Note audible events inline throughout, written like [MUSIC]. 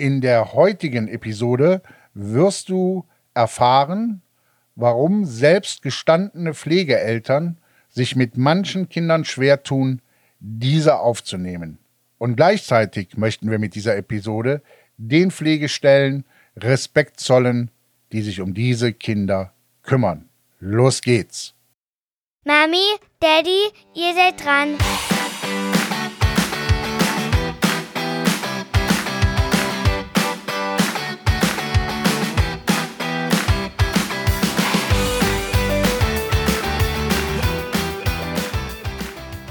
In der heutigen Episode wirst du erfahren, warum selbst gestandene Pflegeeltern sich mit manchen Kindern schwer tun, diese aufzunehmen. Und gleichzeitig möchten wir mit dieser Episode den Pflegestellen Respekt zollen, die sich um diese Kinder kümmern. Los geht's. Mami, Daddy, ihr seid dran.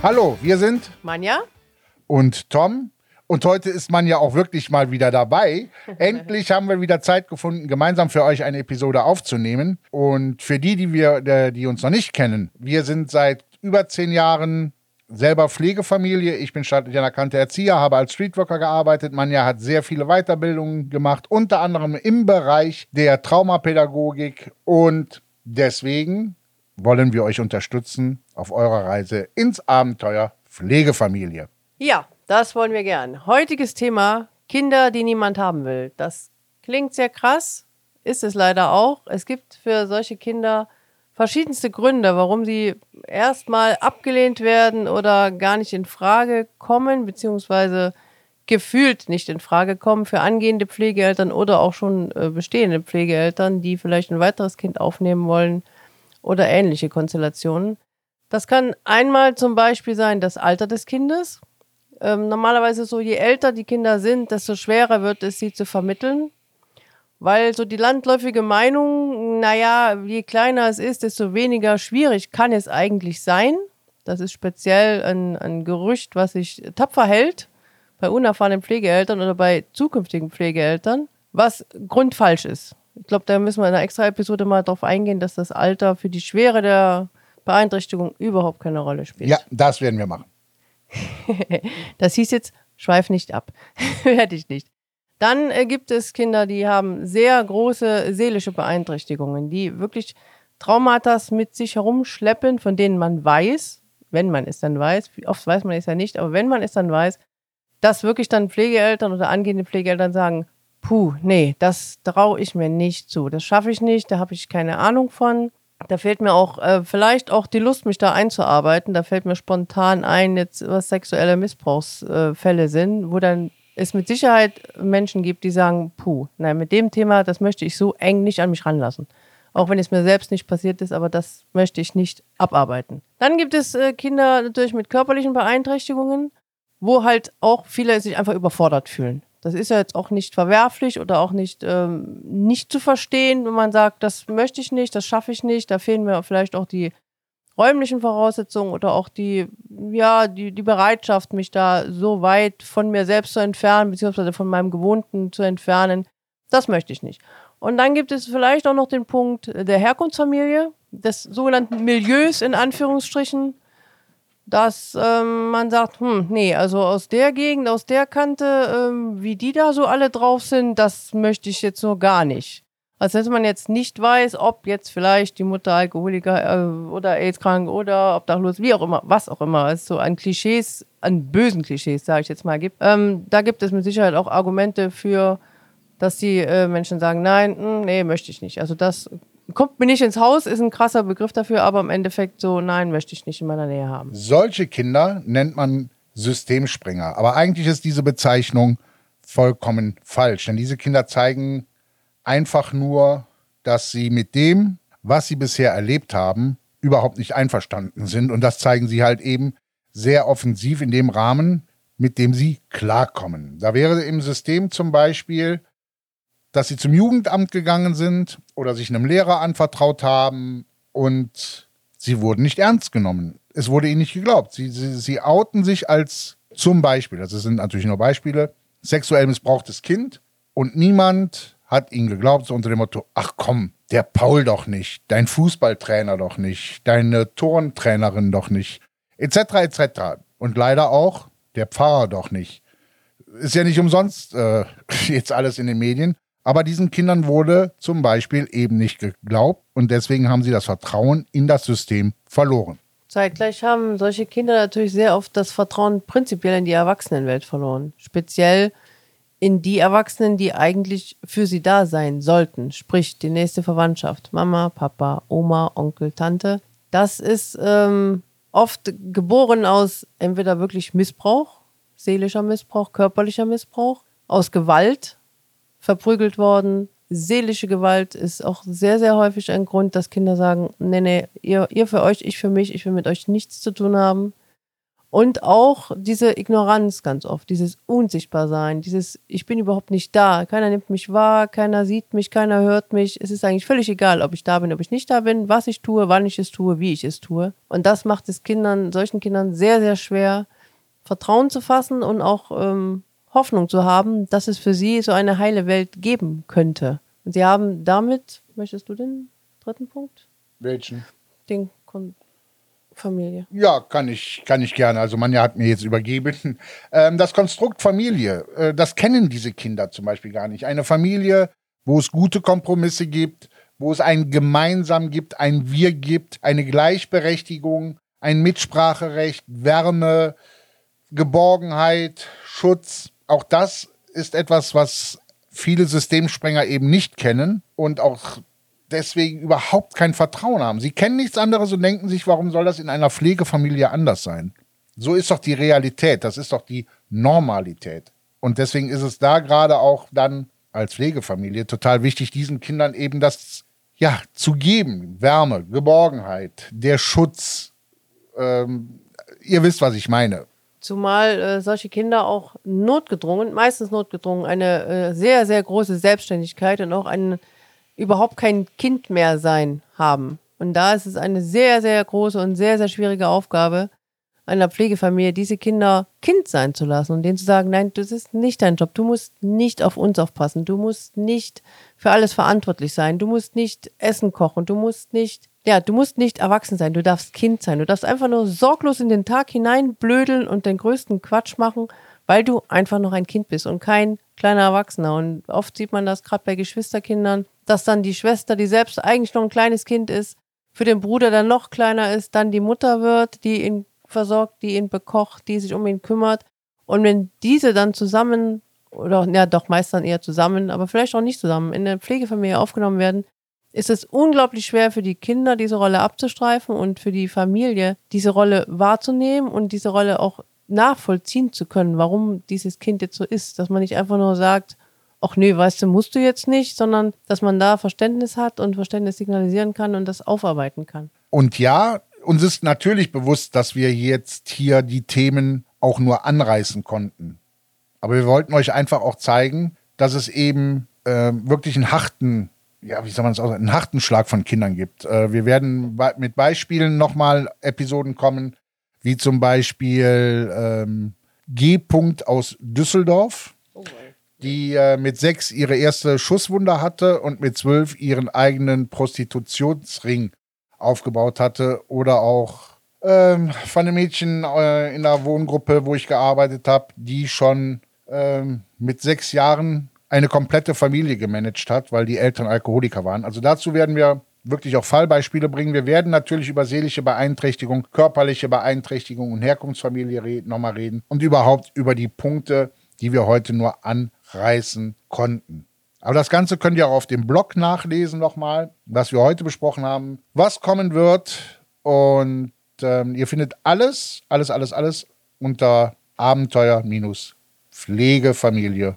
Hallo, wir sind Manja und Tom. Und heute ist man ja auch wirklich mal wieder dabei. [LAUGHS] Endlich haben wir wieder Zeit gefunden, gemeinsam für euch eine Episode aufzunehmen. Und für die, die wir, die uns noch nicht kennen, wir sind seit über zehn Jahren selber Pflegefamilie. Ich bin staatlich anerkannter Erzieher, habe als Streetworker gearbeitet. Manja hat sehr viele Weiterbildungen gemacht, unter anderem im Bereich der Traumapädagogik. Und deswegen wollen wir euch unterstützen auf eurer Reise ins Abenteuer Pflegefamilie. Ja, das wollen wir gern. Heutiges Thema: Kinder, die niemand haben will. Das klingt sehr krass, ist es leider auch. Es gibt für solche Kinder verschiedenste Gründe, warum sie erstmal abgelehnt werden oder gar nicht in Frage kommen, beziehungsweise gefühlt nicht in Frage kommen für angehende Pflegeeltern oder auch schon äh, bestehende Pflegeeltern, die vielleicht ein weiteres Kind aufnehmen wollen oder ähnliche Konstellationen. Das kann einmal zum Beispiel sein das Alter des Kindes. Ähm, normalerweise so, je älter die Kinder sind, desto schwerer wird es, sie zu vermitteln. Weil so die landläufige Meinung, naja, je kleiner es ist, desto weniger schwierig kann es eigentlich sein. Das ist speziell ein, ein Gerücht, was sich tapfer hält bei unerfahrenen Pflegeeltern oder bei zukünftigen Pflegeeltern, was grundfalsch ist. Ich glaube, da müssen wir in einer extra Episode mal drauf eingehen, dass das Alter für die Schwere der Beeinträchtigung überhaupt keine Rolle spielt. Ja, das werden wir machen. [LAUGHS] das hieß jetzt, schweif nicht ab. [LAUGHS] Werde ich nicht. Dann äh, gibt es Kinder, die haben sehr große seelische Beeinträchtigungen, die wirklich Traumata mit sich herumschleppen, von denen man weiß, wenn man es dann weiß, oft weiß man es ja nicht, aber wenn man es dann weiß, dass wirklich dann Pflegeeltern oder angehende Pflegeeltern sagen, puh, nee, das traue ich mir nicht zu, das schaffe ich nicht, da habe ich keine Ahnung von. Da fehlt mir auch äh, vielleicht auch die Lust, mich da einzuarbeiten. Da fällt mir spontan ein, jetzt was sexuelle Missbrauchsfälle äh, sind, wo dann es mit Sicherheit Menschen gibt, die sagen, puh, nein, mit dem Thema, das möchte ich so eng nicht an mich ranlassen. Auch wenn es mir selbst nicht passiert ist, aber das möchte ich nicht abarbeiten. Dann gibt es äh, Kinder natürlich mit körperlichen Beeinträchtigungen, wo halt auch viele sich einfach überfordert fühlen. Das ist ja jetzt auch nicht verwerflich oder auch nicht, ähm, nicht zu verstehen, wenn man sagt, das möchte ich nicht, das schaffe ich nicht, da fehlen mir vielleicht auch die räumlichen Voraussetzungen oder auch die, ja, die, die Bereitschaft, mich da so weit von mir selbst zu entfernen, beziehungsweise von meinem Gewohnten zu entfernen. Das möchte ich nicht. Und dann gibt es vielleicht auch noch den Punkt der Herkunftsfamilie, des sogenannten Milieus in Anführungsstrichen dass ähm, man sagt, hm, nee, also aus der Gegend, aus der Kante, ähm, wie die da so alle drauf sind, das möchte ich jetzt so gar nicht. Als wenn man jetzt nicht weiß, ob jetzt vielleicht die Mutter Alkoholiker äh, oder AIDS-krank oder obdachlos, wie auch immer, was auch immer, es so an Klischees, an bösen Klischees, sage ich jetzt mal, gibt. Ähm, da gibt es mit Sicherheit auch Argumente für, dass die äh, Menschen sagen, nein, mh, hm, nee, möchte ich nicht. Also das kommt mir nicht ins Haus, ist ein krasser Begriff dafür, aber im Endeffekt so, nein, möchte ich nicht in meiner Nähe haben. Solche Kinder nennt man Systemspringer. Aber eigentlich ist diese Bezeichnung vollkommen falsch. Denn diese Kinder zeigen einfach nur, dass sie mit dem, was sie bisher erlebt haben, überhaupt nicht einverstanden sind. Und das zeigen sie halt eben sehr offensiv in dem Rahmen, mit dem sie klarkommen. Da wäre im System zum Beispiel dass sie zum Jugendamt gegangen sind oder sich einem Lehrer anvertraut haben und sie wurden nicht ernst genommen. Es wurde ihnen nicht geglaubt. Sie, sie, sie outen sich als zum Beispiel, das sind natürlich nur Beispiele, sexuell missbrauchtes Kind und niemand hat ihnen geglaubt, so unter dem Motto, ach komm, der Paul doch nicht, dein Fußballtrainer doch nicht, deine Turntrainerin doch nicht, etc. etc. Und leider auch der Pfarrer doch nicht. Ist ja nicht umsonst äh, [LAUGHS] jetzt alles in den Medien. Aber diesen Kindern wurde zum Beispiel eben nicht geglaubt und deswegen haben sie das Vertrauen in das System verloren. Zeitgleich haben solche Kinder natürlich sehr oft das Vertrauen prinzipiell in die Erwachsenenwelt verloren. Speziell in die Erwachsenen, die eigentlich für sie da sein sollten. Sprich, die nächste Verwandtschaft. Mama, Papa, Oma, Onkel, Tante. Das ist ähm, oft geboren aus entweder wirklich Missbrauch, seelischer Missbrauch, körperlicher Missbrauch, aus Gewalt, verprügelt worden. Seelische Gewalt ist auch sehr, sehr häufig ein Grund, dass Kinder sagen, nee, nee, ihr, ihr für euch, ich für mich, ich will mit euch nichts zu tun haben. Und auch diese Ignoranz ganz oft, dieses Unsichtbarsein, dieses Ich bin überhaupt nicht da, keiner nimmt mich wahr, keiner sieht mich, keiner hört mich. Es ist eigentlich völlig egal, ob ich da bin, ob ich nicht da bin, was ich tue, wann ich es tue, wie ich es tue. Und das macht es Kindern, solchen Kindern sehr, sehr schwer, Vertrauen zu fassen und auch ähm, Hoffnung zu haben, dass es für sie so eine heile Welt geben könnte. Und sie haben damit, möchtest du den dritten Punkt? Welchen? Den Kon Familie. Ja, kann ich, kann ich gerne. Also Manja hat mir jetzt übergeben. [LAUGHS] Ähm, das Konstrukt Familie, äh, das kennen diese Kinder zum Beispiel gar nicht. Eine Familie, wo es gute Kompromisse gibt, wo es ein Gemeinsam gibt, ein Wir gibt, eine Gleichberechtigung, ein Mitspracherecht, Wärme, Geborgenheit, Schutz. Auch das ist etwas, was viele Systemsprenger eben nicht kennen und auch deswegen überhaupt kein Vertrauen haben. Sie kennen nichts anderes und denken sich, warum soll das in einer Pflegefamilie anders sein? So ist doch die Realität, das ist doch die Normalität. Und deswegen ist es da gerade auch dann als Pflegefamilie total wichtig, diesen Kindern eben das ja zu geben, Wärme, Geborgenheit, der Schutz. Ähm, ihr wisst, was ich meine. Zumal äh, solche Kinder auch notgedrungen, meistens notgedrungen, eine äh, sehr, sehr große Selbstständigkeit und auch ein überhaupt kein Kind mehr sein haben. Und da ist es eine sehr, sehr große und sehr, sehr schwierige Aufgabe einer Pflegefamilie, diese Kinder Kind sein zu lassen und denen zu sagen, nein, das ist nicht dein Job. Du musst nicht auf uns aufpassen. Du musst nicht für alles verantwortlich sein. Du musst nicht Essen kochen. Du musst nicht, ja, du musst nicht erwachsen sein. Du darfst Kind sein. Du darfst einfach nur sorglos in den Tag hinein blödeln und den größten Quatsch machen, weil du einfach noch ein Kind bist und kein kleiner Erwachsener. Und oft sieht man das gerade bei Geschwisterkindern, dass dann die Schwester, die selbst eigentlich noch ein kleines Kind ist, für den Bruder, der noch kleiner ist, dann die Mutter wird, die ihn versorgt, die ihn bekocht, die sich um ihn kümmert. Und wenn diese dann zusammen, oder ja doch meist dann eher zusammen, aber vielleicht auch nicht zusammen, in der Pflegefamilie aufgenommen werden, ist es unglaublich schwer für die Kinder, diese Rolle abzustreifen und für die Familie, diese Rolle wahrzunehmen und diese Rolle auch nachvollziehen zu können, warum dieses Kind jetzt so ist. Dass man nicht einfach nur sagt, ach nee, weißt du, musst du jetzt nicht, sondern dass man da Verständnis hat und Verständnis signalisieren kann und das aufarbeiten kann. Und ja, uns ist natürlich bewusst, dass wir jetzt hier die Themen auch nur anreißen konnten. Aber wir wollten euch einfach auch zeigen, dass es eben äh, wirklich einen harten, ja, wie soll man es auch sagen, einen harten Schlag von Kindern gibt. Äh, wir werden mit Beispielen nochmal Episoden kommen, wie zum Beispiel ähm, G. aus Düsseldorf. Oh, die äh, mit sechs ihre erste Schusswunde hatte und mit zwölf ihren eigenen Prostitutionsring aufgebaut hatte. Oder auch ähm, von einem Mädchen äh, in der Wohngruppe, wo ich gearbeitet habe, die schon ähm, mit sechs Jahren eine komplette Familie gemanagt hat, weil die Eltern Alkoholiker waren. Also dazu werden wir wirklich auch Fallbeispiele bringen. Wir werden natürlich über seelische Beeinträchtigung, körperliche Beeinträchtigung und Herkunftsfamilie nochmal reden und überhaupt über die Punkte, die wir heute nur an reißen konnten. Aber das Ganze könnt ihr auch auf dem Blog nachlesen nochmal, was wir heute besprochen haben, was kommen wird. Und ähm, ihr findet alles, alles, alles, alles unter abenteuer-pflegefamilie.de.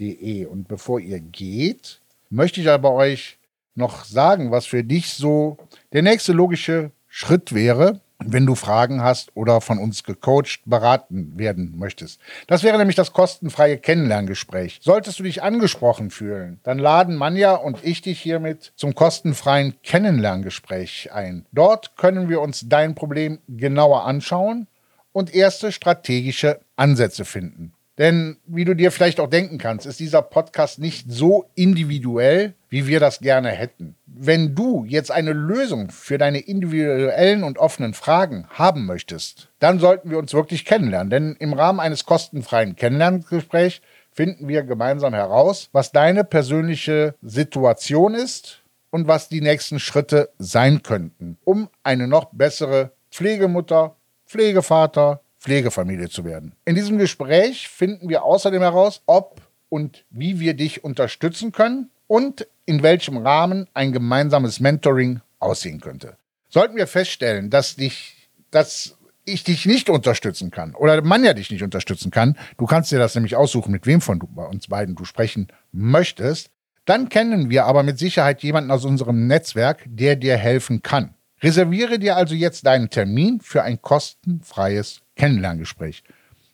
Und bevor ihr geht, möchte ich aber euch noch sagen, was für dich so der nächste logische Schritt wäre, wenn du Fragen hast oder von uns gecoacht, beraten werden möchtest. Das wäre nämlich das kostenfreie Kennenlerngespräch. Solltest du dich angesprochen fühlen, dann laden Manja und ich dich hiermit zum kostenfreien Kennenlerngespräch ein. Dort können wir uns dein Problem genauer anschauen und erste strategische Ansätze finden. Denn wie du dir vielleicht auch denken kannst, ist dieser Podcast nicht so individuell, wie wir das gerne hätten. Wenn du jetzt eine Lösung für deine individuellen und offenen Fragen haben möchtest, dann sollten wir uns wirklich kennenlernen. Denn im Rahmen eines kostenfreien Kennenlerngesprächs finden wir gemeinsam heraus, was deine persönliche Situation ist und was die nächsten Schritte sein könnten, um eine noch bessere Pflegemutter, Pflegevater, Pflegefamilie zu werden. In diesem Gespräch finden wir außerdem heraus, ob und wie wir dich unterstützen können und in welchem Rahmen ein gemeinsames Mentoring aussehen könnte. Sollten wir feststellen, dass dich, dass ich dich nicht unterstützen kann oder man ja dich nicht unterstützen kann, du kannst dir das nämlich aussuchen, mit wem von uns beiden du sprechen möchtest, dann kennen wir aber mit Sicherheit jemanden aus unserem Netzwerk, der dir helfen kann. Reserviere dir also jetzt deinen Termin für ein kostenfreies Kennenlerngespräch.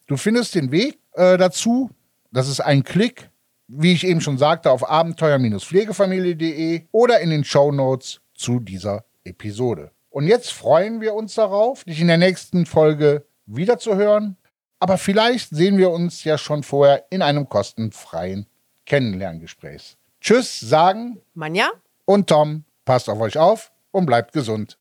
Du findest den Weg äh, dazu, das ist ein Klick, wie ich eben schon sagte, auf abenteuer-pflegefamilie.de oder in den Show Notes zu dieser Episode. Und jetzt freuen wir uns darauf, dich in der nächsten Folge wiederzuhören. Aber vielleicht sehen wir uns ja schon vorher in einem kostenfreien Kennenlerngespräch. Tschüss, sagen Manja? und Tom. Passt auf euch auf und bleibt gesund.